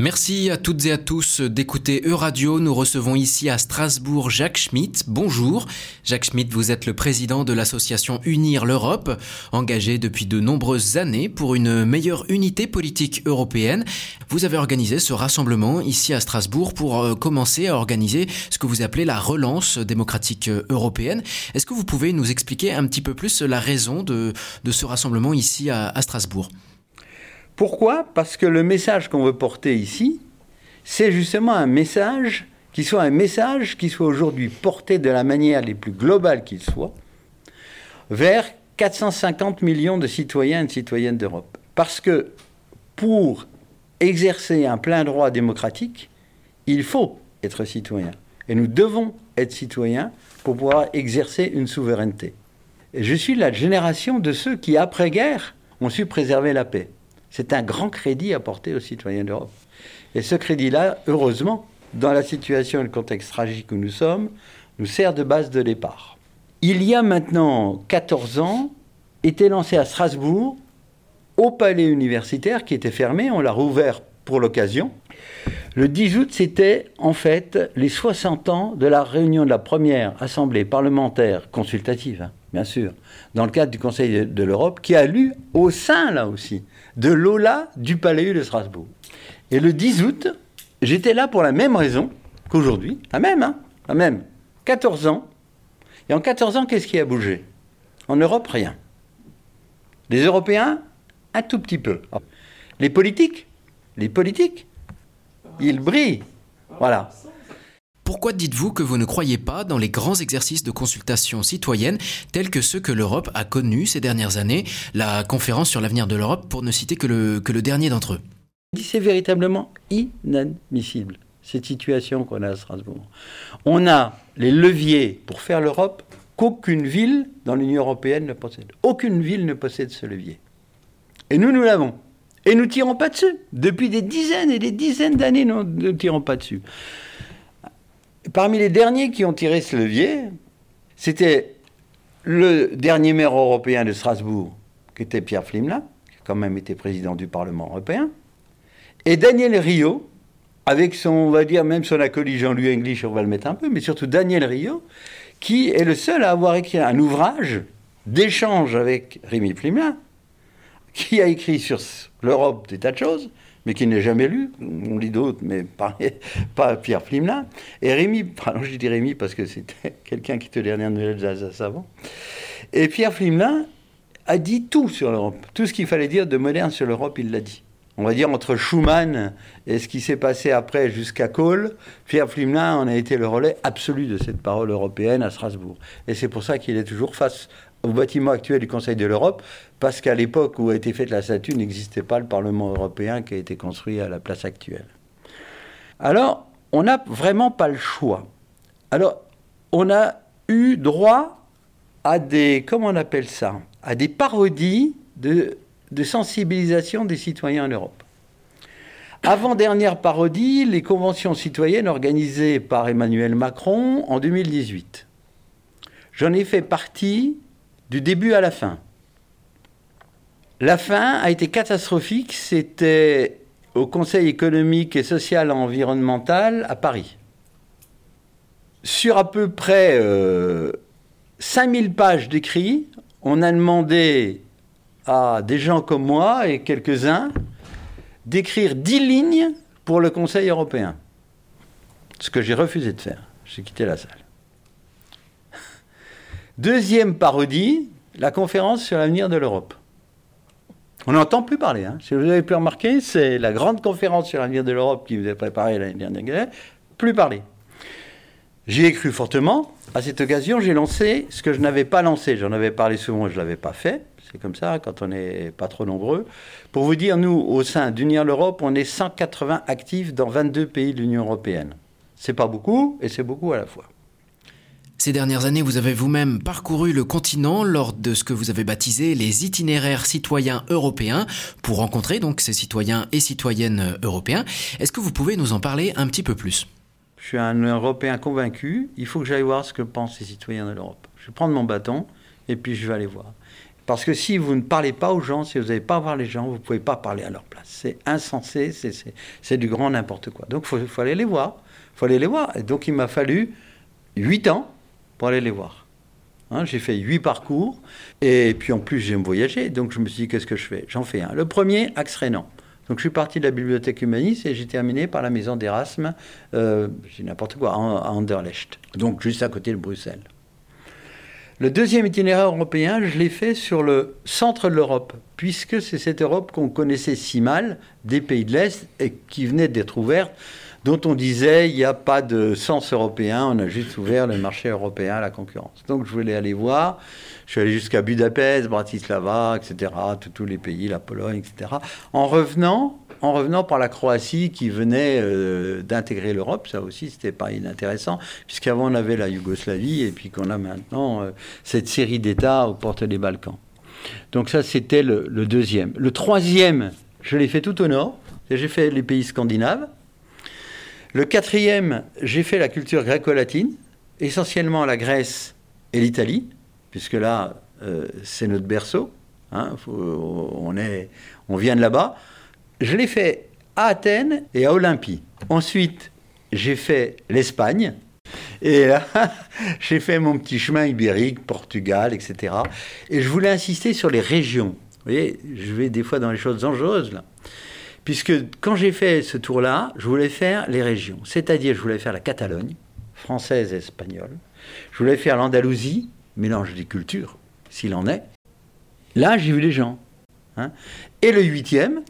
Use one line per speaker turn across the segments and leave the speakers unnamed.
Merci à toutes et à tous d'écouter Euradio. Nous recevons ici à Strasbourg Jacques Schmitt. Bonjour. Jacques Schmitt, vous êtes le président de l'association Unir l'Europe, engagé depuis de nombreuses années pour une meilleure unité politique européenne. Vous avez organisé ce rassemblement ici à Strasbourg pour euh, commencer à organiser ce que vous appelez la relance démocratique euh, européenne. Est-ce que vous pouvez nous expliquer un petit peu plus la raison de, ce rassemblement ici à Strasbourg?
Pourquoi? Parce que le message qu'on veut porter ici, c'est justement un message qui soit un message qui soit aujourd'hui porté de la manière les plus globale qu'il soit vers 450 millions de citoyens et de citoyennes d'Europe. Parce que pour exercer un plein droit démocratique, il faut être citoyen. Et nous devons être citoyens pour pouvoir exercer une souveraineté. Et je suis la génération de ceux qui, après-guerre, ont su préserver la paix. C'est un grand crédit apporté aux citoyens d'Europe. Et ce crédit-là, heureusement, dans la situation et le contexte tragique où nous sommes, nous sert de base de départ. Il y a maintenant 14 ans, était lancé à Strasbourg, au palais universitaire qui était fermé, on l'a rouvert pour l'occasion. Le 10 août, c'était en fait les 60 ans de la réunion de la première assemblée parlementaire consultative, bien sûr, dans le cadre du Conseil de l'Europe, qui a lu au sein, là aussi, de l'OLA du Palais de Strasbourg. Et le 10 août, j'étais là pour la même raison qu'aujourd'hui, la même, hein, la même, 14 ans. Et en 14 ans, qu'est-ce qui a bougé? En Europe, rien. Les Européens, un tout petit peu. Les politiques, les politiques, ils brillent. Voilà.
Pourquoi dites-vous que vous ne croyez pas dans les grands exercices de consultation citoyenne tels que ceux que l'Europe a connus ces dernières années, la conférence sur l'avenir de l'Europe pour ne citer que le, dernier d'entre eux?
C'est véritablement inadmissible, cette situation qu'on a à Strasbourg. On a les leviers pour faire l'Europe qu'aucune ville dans l'Union européenne ne possède. Aucune ville ne possède ce levier. Et nous, nous l'avons. Et nous ne tirons pas dessus. Depuis des dizaines et des dizaines d'années, nous ne tirons pas dessus. Parmi les derniers qui ont tiré ce levier, c'était le dernier maire européen de Strasbourg, qui était Pierre Flimla, qui quand même été président du Parlement européen, et Daniel Rio, avec son, on va dire, même son acolyte Jean-Louis English, on va le mettre un peu, mais surtout Daniel Rio, qui est le seul à avoir écrit un ouvrage d'échange avec Rémi Flimla, qui a écrit sur l'Europe des tas de choses, mais qui n'est jamais lu. On lit d'autres, mais pas, Pierre Flimlin. Et Rémi, pardon, je dis Rémi parce que c'était quelqu'un qui te dernière nouvelle d'Alsace avant. Et Pierre Flimlin a dit tout sur l'Europe. Tout ce qu'il fallait dire de moderne sur l'Europe, il l'a dit. On va dire entre Schumann et ce qui s'est passé après jusqu'à Kohl, Pierre Flimlin en a été le relais absolu de cette parole européenne à Strasbourg. Et c'est pour ça qu'il est toujours face au bâtiment actuel du Conseil de l'Europe, parce qu'à l'époque où a été faite la statue, n'existait pas le Parlement européen qui a été construit à la place actuelle. Alors, on n'a vraiment pas le choix. Alors, on a eu droit à des, comment on appelle ça, à des parodies de, de sensibilisation des citoyens en Europe. Avant-dernière parodie, les conventions citoyennes organisées par Emmanuel Macron en 2018. J'en ai fait partie du début à la fin. La fin a été catastrophique, c'était au Conseil économique et social environnemental à Paris. Sur à peu près 5000 euh, pages d'écrits, on a demandé à des gens comme moi et quelques-uns d'écrire 10 lignes pour le Conseil européen. Ce que j'ai refusé de faire. J'ai quitté la salle. Deuxième parodie, la conférence sur l'avenir de l'Europe. On n'entend plus parler. Hein. Si vous avez pu remarquer, c'est la grande conférence sur l'avenir de l'Europe qui vous a préparée l'année dernière. Plus parler. J'y ai cru fortement. À cette occasion, j'ai lancé ce que je n'avais pas lancé. J'en avais parlé souvent je ne l'avais pas fait. C'est comme ça quand on n'est pas trop nombreux. Pour vous dire, nous, au sein d'Unir l'Europe, on est 180 actifs dans 22 pays de l'Union européenne. C'est pas beaucoup et c'est beaucoup à la fois.
Ces dernières années, vous avez vous-même parcouru le continent lors de ce que vous avez baptisé les itinéraires citoyens européens pour rencontrer donc ces citoyens et citoyennes européens. Est-ce que vous pouvez nous en parler un petit peu plus?
Je suis un Européen convaincu. Il faut que j'aille voir ce que pensent les citoyens de l'Europe. Je vais prendre mon bâton et puis je vais aller voir. Parce que si vous ne parlez pas aux gens, si vous n'allez pas voir les gens, vous ne pouvez pas parler à leur place. C'est insensé, c'est du grand n'importe quoi. Donc il faut, aller les voir. Il faut aller les voir. Et donc il m'a fallu 8 ans pour aller les voir. Hein, j'ai fait 8 parcours. Et puis en plus, j'aime voyager. Donc je me suis dit, qu'est-ce que je fais? J'en fais un. Le premier, Axe Rénan. Donc je suis parti de la bibliothèque humaniste et j'ai terminé par la maison d'Erasme, euh, j'ai n'importe quoi, à Anderlecht, donc juste à côté de Bruxelles. Le deuxième itinéraire européen, je l'ai fait sur le centre de l'Europe, puisque c'est cette Europe qu'on connaissait si mal des pays de l'Est et qui venait d'être ouverte, dont on disait il n'y a pas de sens européen, on a juste ouvert le marché européen à la concurrence. Donc je voulais aller voir, je suis allé jusqu'à Budapest, Bratislava, etc., tous les pays, la Pologne, etc. En revenant, en revenant par la Croatie qui venait euh, d'intégrer l'Europe, ça aussi c'était pas inintéressant, puisqu'avant on avait la Yougoslavie et puis qu'on a maintenant euh, cette série d'États aux portes des Balkans. Donc ça c'était le, deuxième. Le troisième, je l'ai fait tout au nord, j'ai fait les pays scandinaves. Le quatrième, j'ai fait la culture gréco-latine, essentiellement la Grèce et l'Italie, puisque là euh, c'est notre berceau. Hein, on, est, on vient de là-bas. Je l'ai fait à Athènes et à Olympie. Ensuite, j'ai fait l'Espagne. Et là, j'ai fait mon petit chemin ibérique, Portugal, etc. Et je voulais insister sur les régions. Vous voyez, je vais des fois dans les choses dangereuses, là. Puisque quand j'ai fait ce tour-là, je voulais faire les régions. C'est-à-dire, je voulais faire la Catalogne, française et espagnole. Je voulais faire l'Andalousie, mélange des cultures, s'il en est. Là, j'ai vu les gens. Hein. Et le huitième,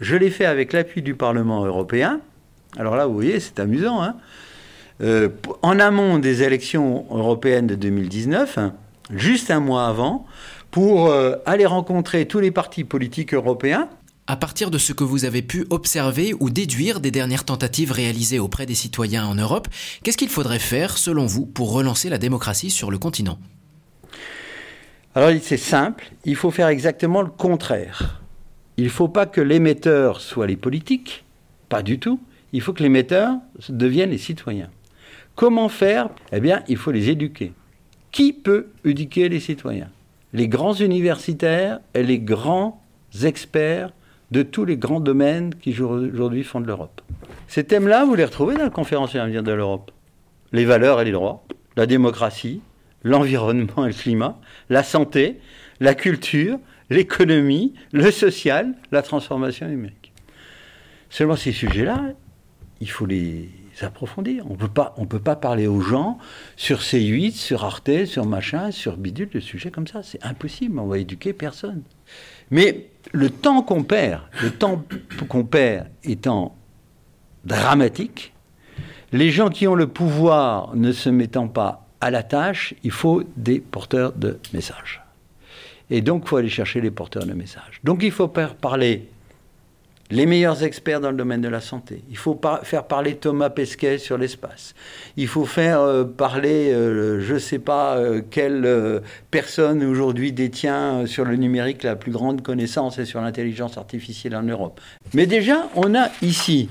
je l'ai fait avec l'appui du Parlement européen. Alors là, vous voyez, c'est amusant. Hein. Euh, en amont des élections européennes de 2019, hein, juste un mois avant, pour euh, aller rencontrer tous les partis politiques européens.
À partir de ce que vous avez pu observer ou déduire des dernières tentatives réalisées auprès des citoyens en Europe, qu'est-ce qu'il faudrait faire, selon vous, pour relancer la démocratie sur le continent?
Alors c'est simple, il faut faire exactement le contraire. Il ne faut pas que l'émetteur soit les politiques, pas du tout. Il faut que l'émetteur devienne les citoyens. Comment faire? Eh bien, il faut les éduquer. Qui peut éduquer les citoyens? Les grands universitaires et les grands experts de tous les grands domaines qui aujourd'hui font de l'Europe. Ces thèmes-là, vous les retrouvez dans la conférence sur l'avenir de l'Europe. Les valeurs et les droits, la démocratie, l'environnement et le climat, la santé, la culture, l'économie, le social, la transformation numérique. Seulement ces sujets-là, il faut les approfondir. On ne peut pas parler aux gens sur C8, sur Arte, sur machin, sur bidule, de sujets comme ça. C'est impossible, on va éduquer personne. Mais le temps qu'on perd, le temps qu'on perd étant dramatique, les gens qui ont le pouvoir ne se mettant pas à la tâche, il faut des porteurs de messages. Et donc, il faut aller chercher les porteurs de messages. Donc, il faut faire parler les meilleurs experts dans le domaine de la santé. Il faut faire parler Thomas Pesquet sur l'espace. Il faut faire euh, parler, euh, je ne sais pas euh, quelle personne aujourd'hui détient sur le numérique la plus grande connaissance et sur l'intelligence artificielle en Europe. Mais déjà, on a ici,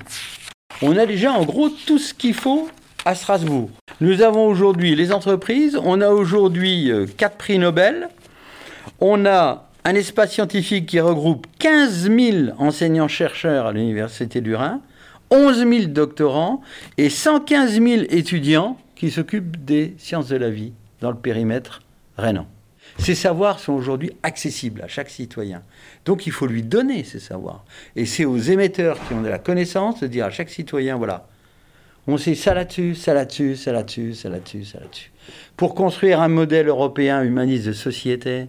on a déjà en gros tout ce qu'il faut à Strasbourg. Nous avons aujourd'hui les entreprises, on a aujourd'hui quatre prix Nobel, on a un espace scientifique qui regroupe 15 000 enseignants-chercheurs à l'Université du Rhin, 11 000 doctorants et 115 000 étudiants qui s'occupent des sciences de la vie dans le périmètre rhénan. Ces savoirs sont aujourd'hui accessibles à chaque citoyen. Donc il faut lui donner ces savoirs. Et c'est aux émetteurs qui ont de la connaissance de dire à chaque citoyen, voilà, on sait ça là-dessus, ça là-dessus, ça là-dessus, ça là-dessus, ça là-dessus. Pour construire un modèle européen humaniste de société,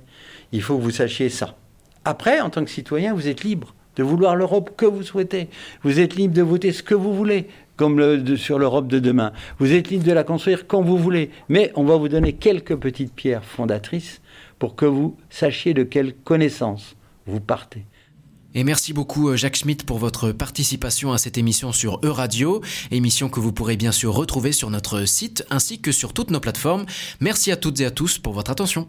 il faut que vous sachiez ça. Après, en tant que citoyen, vous êtes libre de vouloir l'Europe que vous souhaitez. Vous êtes libre de voter ce que vous voulez, comme sur l'Europe de demain. Vous êtes libre de la construire quand vous voulez. Mais on va vous donner quelques petites pierres fondatrices pour que vous sachiez de quelle connaissance vous partez.
Et merci beaucoup euh, Jacques Schmitt pour votre participation à cette émission sur Euradio, émission que vous pourrez bien sûr retrouver sur notre site ainsi que sur toutes nos plateformes. Merci à toutes et à tous pour votre attention.